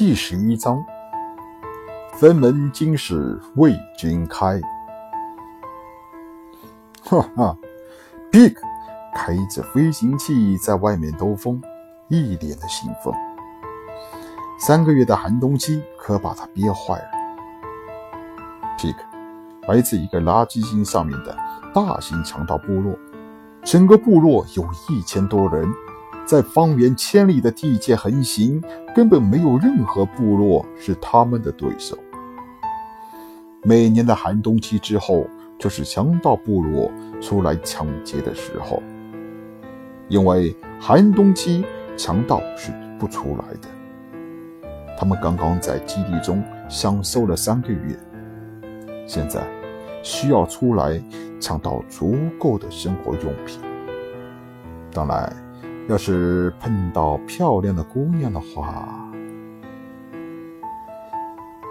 第十一章，分门今始为君开。哈哈，Pig 开着飞行器在外面兜风，一脸的兴奋。三个月的寒冬期可把他憋坏了。Pig 来自一个垃圾星上面的大型强盗部落，整个部落有一千多人。在方圆千里的地界横行，根本没有任何部落是他们的对手。每年的寒冬期之后，就是强盗部落出来抢劫的时候。因为寒冬期强盗是不出来的，他们刚刚在基地中享受了三个月，现在需要出来抢到足够的生活用品。当然。要是碰到漂亮的姑娘的话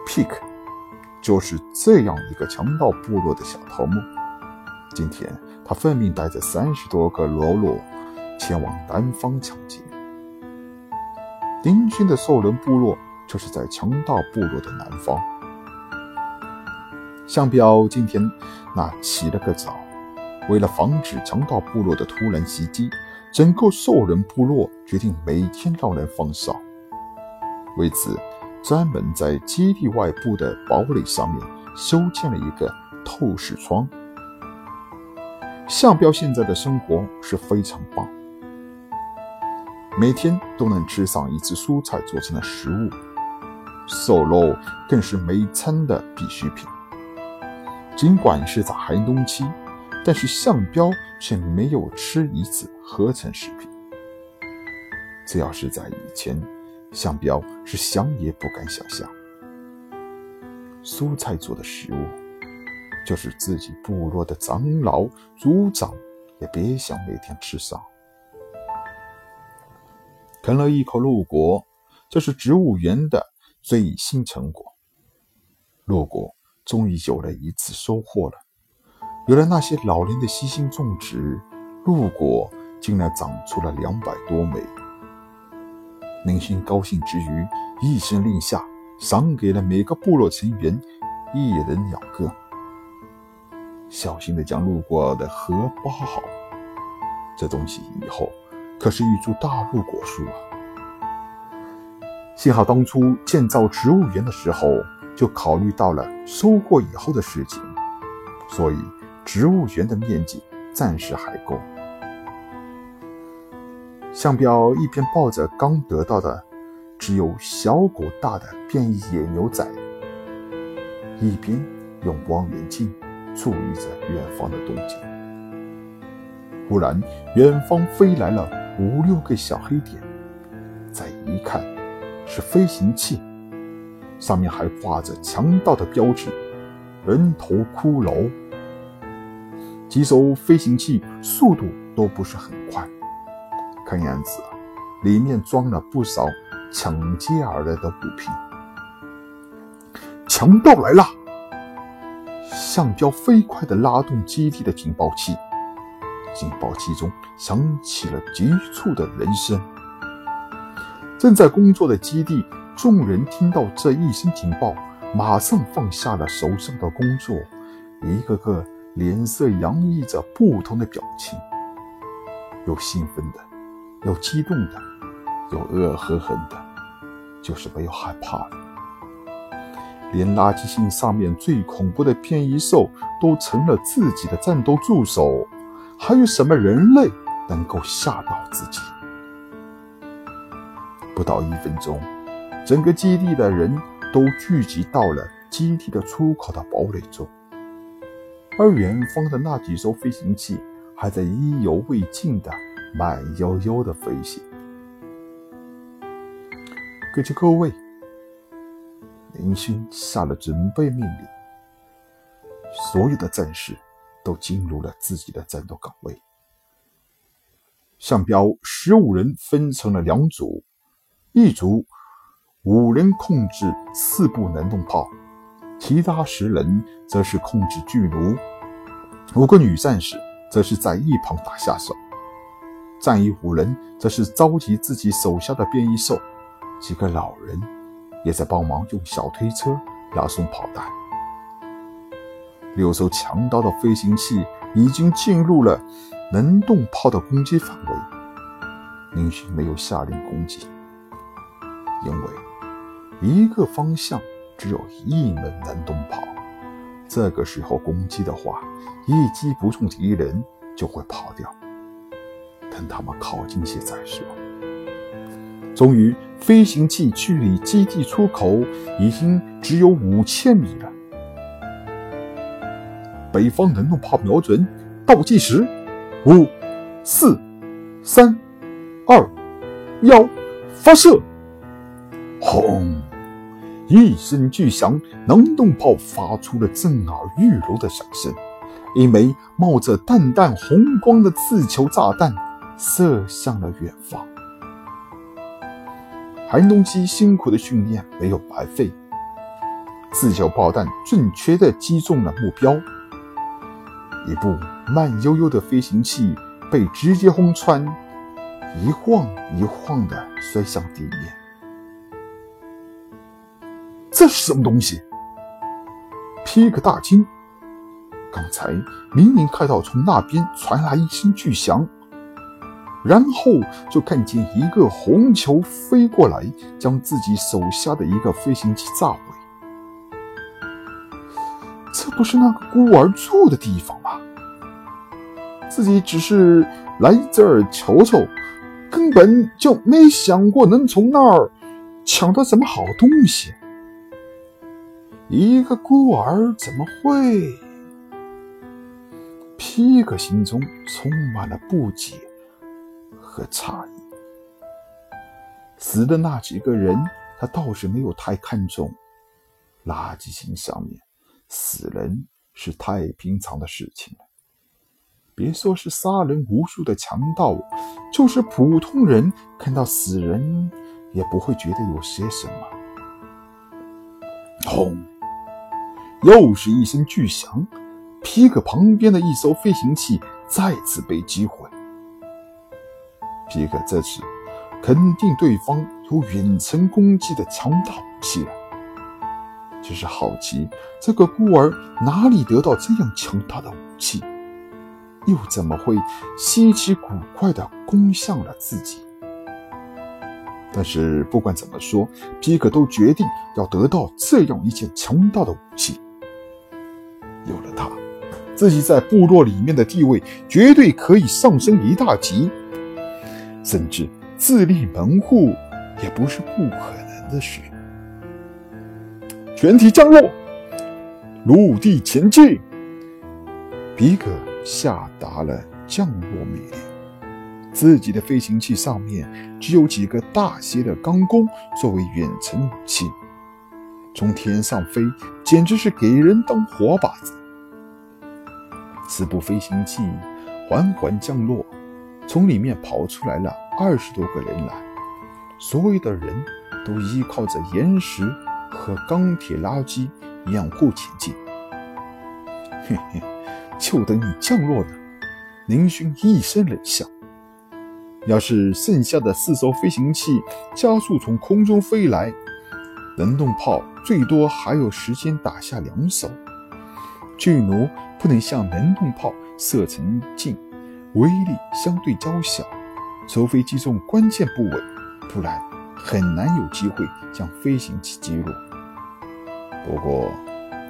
，Pick 就是这样一个强盗部落的小头目。今天他奉命带着三十多个喽啰前往南方抢劫。丁军的兽人部落就是在强盗部落的南方。向彪今天那起了个早，为了防止强盗部落的突然袭击。整个兽人部落决定每天让人放哨，为此，专门在基地外部的堡垒上面修建了一个透视窗。向彪现在的生活是非常棒，每天都能吃上一次蔬菜做成的食物，瘦肉更是每餐的必需品。尽管是在寒冬期。但是向彪却没有吃一次合成食品。这要是在以前，向彪是想也不敢想象。蔬菜做的食物，就是自己部落的长老、族长也别想每天吃上。啃了一口鹿果，这是植物园的最新成果。鹿果终于有了一次收获了。有了那些老人的悉心种植，鹿果竟然长出了两百多枚。明星高兴之余，一声令下，赏给了每个部落成员一人两个。小心地将路过的核包好，这东西以后可是一株大鹿果树啊！幸好当初建造植物园的时候就考虑到了收获以后的事情，所以。植物园的面积暂时还够。向彪一边抱着刚得到的只有小狗大的变异野牛仔，一边用望远镜注意着远方的动静。忽然，远方飞来了五六个小黑点，再一看，是飞行器，上面还挂着强盗的标志——人头骷髅。几艘飞行器速度都不是很快，看样子里面装了不少抢劫而来的物品。强盗来了！橡胶飞快地拉动基地的警报器，警报器中响起了急促的人声。正在工作的基地众人听到这一声警报，马上放下了手上的工作，一个个。脸色洋溢着不同的表情，有兴奋的，有激动的，有恶狠狠的，就是没有害怕的。连垃圾星上面最恐怖的。变异兽都成了自己的。战斗助手，还有什么人类能够吓到自己？不到一分钟，整个基地的。人都聚集到了基地的。出口的。堡垒中。而远方的那几艘飞行器还在意犹未尽的慢悠悠的飞行。各就各位，林勋下了准备命令，所有的战士都进入了自己的战斗岗位。向标十五人分成了两组，一组五人控制四部能动炮。其他十人则是控制巨弩，五个女战士则是在一旁打下手，战役五人则是召集自己手下的变异兽，几个老人也在帮忙用小推车拉送炮弹。六艘强大的飞行器已经进入了能动炮的攻击范围。林勋没有下令攻击，因为一个方向只有一门能动炮。这个时候攻击的话，一击不中敌人就会跑掉。等他们靠近些再说。终于，飞行器距离基地出口已经只有五千米了。北方能动炮瞄准，倒计时：五、四、三、二、一，发射！轰！一声巨响，能动炮发出了震耳欲聋的响声。一枚冒着淡淡红光的自球炸弹射向了远方。韩东基辛苦的训练没有白费，自球炮弹准确地击中了目标。一部慢悠悠的飞行器被直接轰穿，一晃一晃地摔向地面。这是什么东西？皮克大惊。刚才明明看到从那边传来一声巨响，然后就看见一个红球飞过来，将自己手下的一个飞行器炸毁。这不是那个孤儿住的地方吗？自己只是来这儿瞅瞅，根本就没想过能从那儿抢到什么好东西。一个孤儿怎么会？皮克心中充满了不解和诧异。死的那几个人，他倒是没有太看重。垃圾箱上面死人是太平常的事情了。别说是杀人无数的强盗，就是普通人看到死人也不会觉得有些什么。轰！又是一声巨响，皮克旁边的一艘飞行器再次被击毁。皮克这次肯定对方有远程攻击的强大武器了，只是好奇这个孤儿哪里得到这样强大的武器，又怎么会稀奇古怪的攻向了自己？但是不管怎么说，皮克都决定要得到这样一件强大的武器。自己在部落里面的地位绝对可以上升一大级，甚至自立门户也不是不可能的事。全体降落，陆地前进。比格下达了降落命令。自己的飞行器上面只有几个大些的钢弓作为远程武器，从天上飞简直是给人当活靶子。四部飞行器缓缓降落，从里面跑出来了二十多个人来，所有的人都依靠着岩石和钢铁垃圾掩护前进。嘿嘿，就等你降落呢！林勋一声冷笑：“要是剩下的四艘飞行器加速从空中飞来，能动炮最多还有时间打下两艘。”巨弩不能像门洞炮射程近，威力相对较小，除非击中关键部位，不然很难有机会将飞行器击落。不过，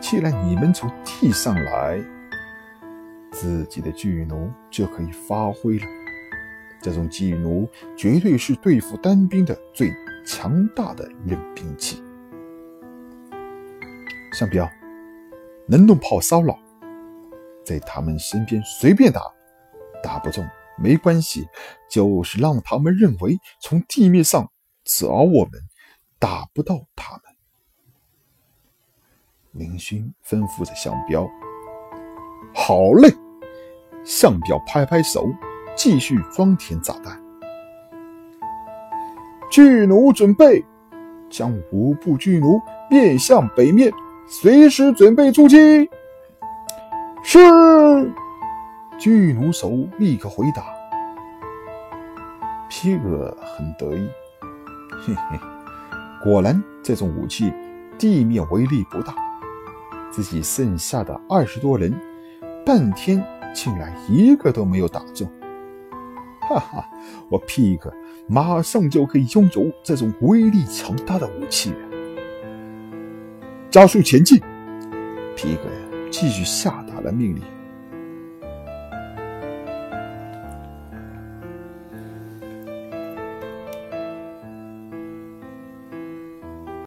既然你们从地上来，自己的巨弩就可以发挥了。这种巨弩绝对是对付单兵的最强大的冷兵器。向彪。能动炮骚扰，在他们身边随便打，打不中没关系，就是让他们认为从地面上找我们，打不到他们。林勋吩咐着向彪：“好嘞！”向彪拍拍手，继续装填炸弹。巨弩准备，将五部巨弩面向北面。随时准备出击。是，巨弩手立刻回答。皮克很得意，嘿嘿，果然，这种武器地面威力不大。自己剩下的二十多人，半天竟然一个都没有打中。哈哈，我皮克马上就可以拥有这种威力强大的武器了。加速前进！皮克继续下达了命令。